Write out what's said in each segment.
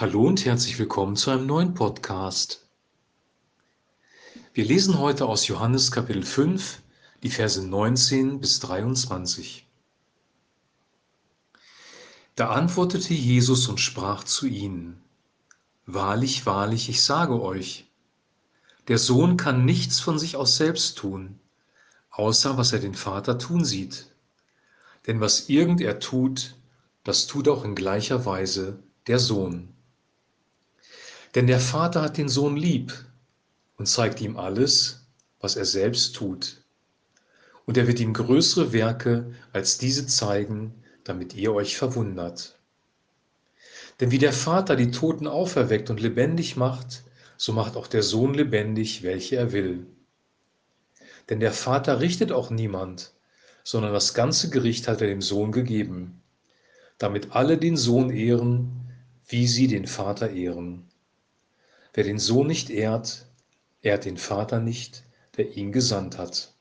Hallo und herzlich willkommen zu einem neuen Podcast. Wir lesen heute aus Johannes Kapitel 5, die Verse 19 bis 23. Da antwortete Jesus und sprach zu ihnen, Wahrlich, wahrlich, ich sage euch, der Sohn kann nichts von sich aus selbst tun, außer was er den Vater tun sieht. Denn was irgend er tut, das tut auch in gleicher Weise der Sohn. Denn der Vater hat den Sohn lieb und zeigt ihm alles, was er selbst tut. Und er wird ihm größere Werke als diese zeigen, damit ihr euch verwundert. Denn wie der Vater die Toten auferweckt und lebendig macht, so macht auch der Sohn lebendig, welche er will. Denn der Vater richtet auch niemand, sondern das ganze Gericht hat er dem Sohn gegeben, damit alle den Sohn ehren, wie sie den Vater ehren. Wer den Sohn nicht ehrt, ehrt den Vater nicht, der ihn gesandt hat.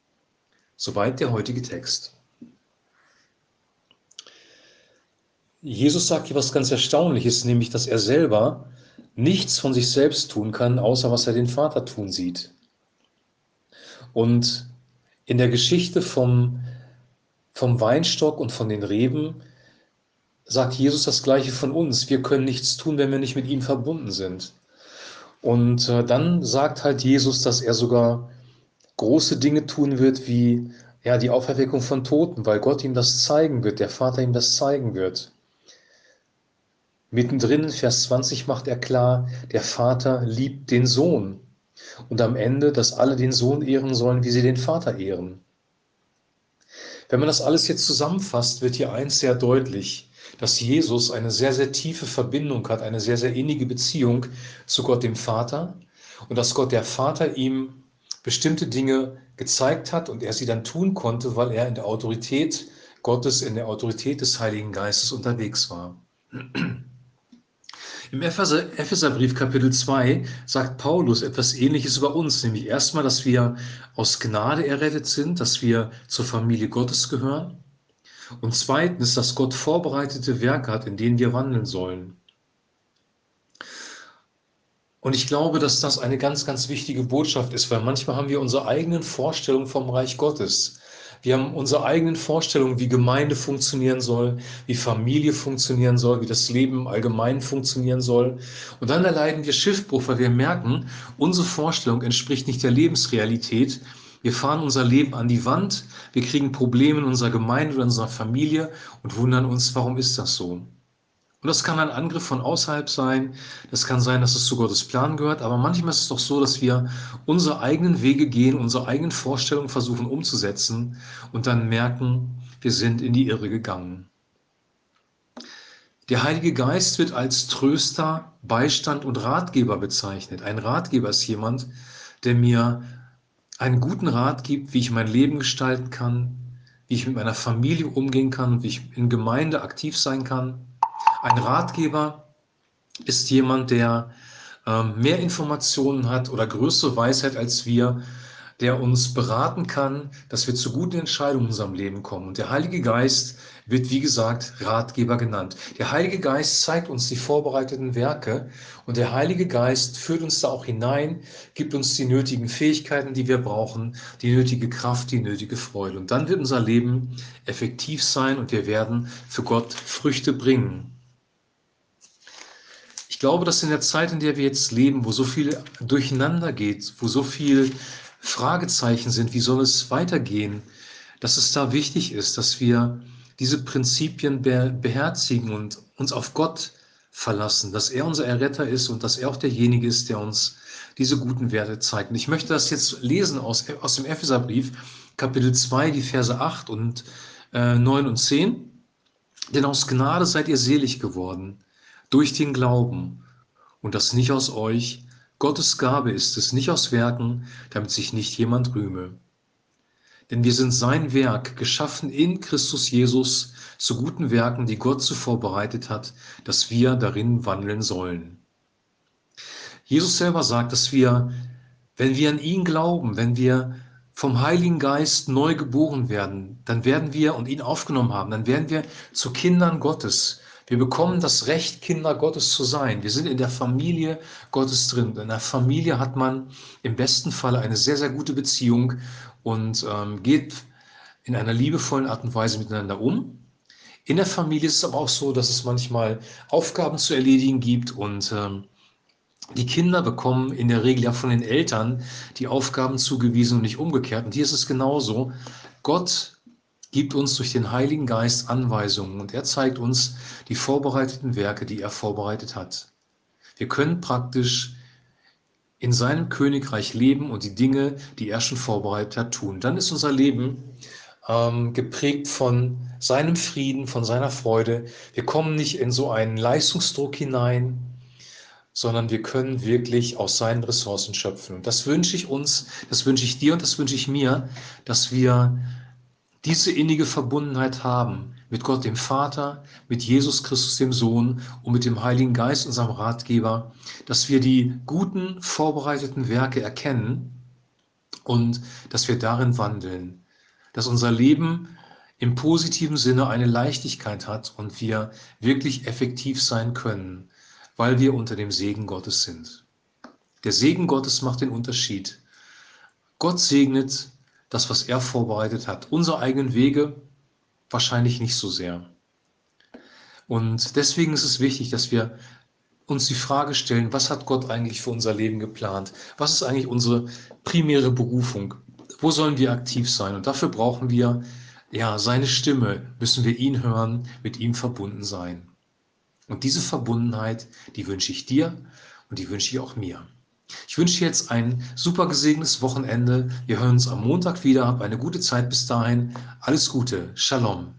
Soweit der heutige Text. Jesus sagt hier was ganz Erstaunliches, nämlich, dass er selber nichts von sich selbst tun kann, außer was er den Vater tun sieht. Und in der Geschichte vom, vom Weinstock und von den Reben sagt Jesus das Gleiche von uns. Wir können nichts tun, wenn wir nicht mit ihm verbunden sind. Und äh, dann sagt halt Jesus, dass er sogar große Dinge tun wird, wie ja, die Auferweckung von Toten, weil Gott ihm das zeigen wird, der Vater ihm das zeigen wird. Mittendrin in Vers 20 macht er klar, der Vater liebt den Sohn. Und am Ende, dass alle den Sohn ehren sollen, wie sie den Vater ehren. Wenn man das alles jetzt zusammenfasst, wird hier eins sehr deutlich dass Jesus eine sehr, sehr tiefe Verbindung hat, eine sehr, sehr innige Beziehung zu Gott dem Vater und dass Gott der Vater ihm bestimmte Dinge gezeigt hat und er sie dann tun konnte, weil er in der Autorität Gottes, in der Autorität des Heiligen Geistes unterwegs war. Im Epheser, Epheserbrief Kapitel 2 sagt Paulus etwas Ähnliches über uns, nämlich erstmal, dass wir aus Gnade errettet sind, dass wir zur Familie Gottes gehören. Und zweitens, dass Gott vorbereitete Werke hat, in denen wir wandeln sollen. Und ich glaube, dass das eine ganz, ganz wichtige Botschaft ist, weil manchmal haben wir unsere eigenen Vorstellungen vom Reich Gottes. Wir haben unsere eigenen Vorstellungen, wie Gemeinde funktionieren soll, wie Familie funktionieren soll, wie das Leben allgemein funktionieren soll. Und dann erleiden wir Schiffbruch, weil wir merken, unsere Vorstellung entspricht nicht der Lebensrealität, wir fahren unser Leben an die Wand, wir kriegen Probleme in unserer Gemeinde oder in unserer Familie und wundern uns, warum ist das so? Und das kann ein Angriff von außerhalb sein, das kann sein, dass es zu Gottes Plan gehört, aber manchmal ist es doch so, dass wir unsere eigenen Wege gehen, unsere eigenen Vorstellungen versuchen umzusetzen und dann merken, wir sind in die Irre gegangen. Der Heilige Geist wird als Tröster, Beistand und Ratgeber bezeichnet. Ein Ratgeber ist jemand, der mir einen guten Rat gibt, wie ich mein Leben gestalten kann, wie ich mit meiner Familie umgehen kann wie ich in Gemeinde aktiv sein kann. Ein Ratgeber ist jemand, der äh, mehr Informationen hat oder größere Weisheit als wir der uns beraten kann, dass wir zu guten Entscheidungen in unserem Leben kommen. Und der Heilige Geist wird, wie gesagt, Ratgeber genannt. Der Heilige Geist zeigt uns die vorbereiteten Werke und der Heilige Geist führt uns da auch hinein, gibt uns die nötigen Fähigkeiten, die wir brauchen, die nötige Kraft, die nötige Freude. Und dann wird unser Leben effektiv sein und wir werden für Gott Früchte bringen. Ich glaube, dass in der Zeit, in der wir jetzt leben, wo so viel durcheinander geht, wo so viel Fragezeichen sind, wie soll es weitergehen, dass es da wichtig ist, dass wir diese Prinzipien beherzigen und uns auf Gott verlassen, dass er unser Erretter ist und dass er auch derjenige ist, der uns diese guten Werte zeigt. Und ich möchte das jetzt lesen aus, aus dem Epheserbrief, Kapitel 2, die Verse 8 und äh, 9 und 10. Denn aus Gnade seid ihr selig geworden, durch den Glauben, und das nicht aus euch, Gottes Gabe ist es, nicht aus Werken, damit sich nicht jemand rühme. Denn wir sind sein Werk, geschaffen in Christus Jesus zu guten Werken, die Gott zuvor bereitet hat, dass wir darin wandeln sollen. Jesus selber sagt, dass wir, wenn wir an ihn glauben, wenn wir vom Heiligen Geist neu geboren werden, dann werden wir und ihn aufgenommen haben, dann werden wir zu Kindern Gottes. Wir bekommen das Recht, Kinder Gottes zu sein. Wir sind in der Familie Gottes drin. In der Familie hat man im besten Fall eine sehr, sehr gute Beziehung und ähm, geht in einer liebevollen Art und Weise miteinander um. In der Familie ist es aber auch so, dass es manchmal Aufgaben zu erledigen gibt und ähm, die Kinder bekommen in der Regel ja von den Eltern die Aufgaben zugewiesen und nicht umgekehrt. Und hier ist es genauso. Gott gibt uns durch den Heiligen Geist Anweisungen und er zeigt uns die vorbereiteten Werke, die er vorbereitet hat. Wir können praktisch in seinem Königreich leben und die Dinge, die er schon vorbereitet hat, tun. Dann ist unser Leben ähm, geprägt von seinem Frieden, von seiner Freude. Wir kommen nicht in so einen Leistungsdruck hinein, sondern wir können wirklich aus seinen Ressourcen schöpfen. Und das wünsche ich uns, das wünsche ich dir und das wünsche ich mir, dass wir diese innige Verbundenheit haben mit Gott dem Vater, mit Jesus Christus dem Sohn und mit dem Heiligen Geist, unserem Ratgeber, dass wir die guten, vorbereiteten Werke erkennen und dass wir darin wandeln, dass unser Leben im positiven Sinne eine Leichtigkeit hat und wir wirklich effektiv sein können, weil wir unter dem Segen Gottes sind. Der Segen Gottes macht den Unterschied. Gott segnet das, was er vorbereitet hat. Unsere eigenen Wege wahrscheinlich nicht so sehr. Und deswegen ist es wichtig, dass wir uns die Frage stellen, was hat Gott eigentlich für unser Leben geplant? Was ist eigentlich unsere primäre Berufung? Wo sollen wir aktiv sein? Und dafür brauchen wir ja seine Stimme, müssen wir ihn hören, mit ihm verbunden sein. Und diese Verbundenheit, die wünsche ich dir und die wünsche ich auch mir. Ich wünsche dir jetzt ein super gesegnetes Wochenende. Wir hören uns am Montag wieder. Hab eine gute Zeit bis dahin. Alles Gute. Shalom.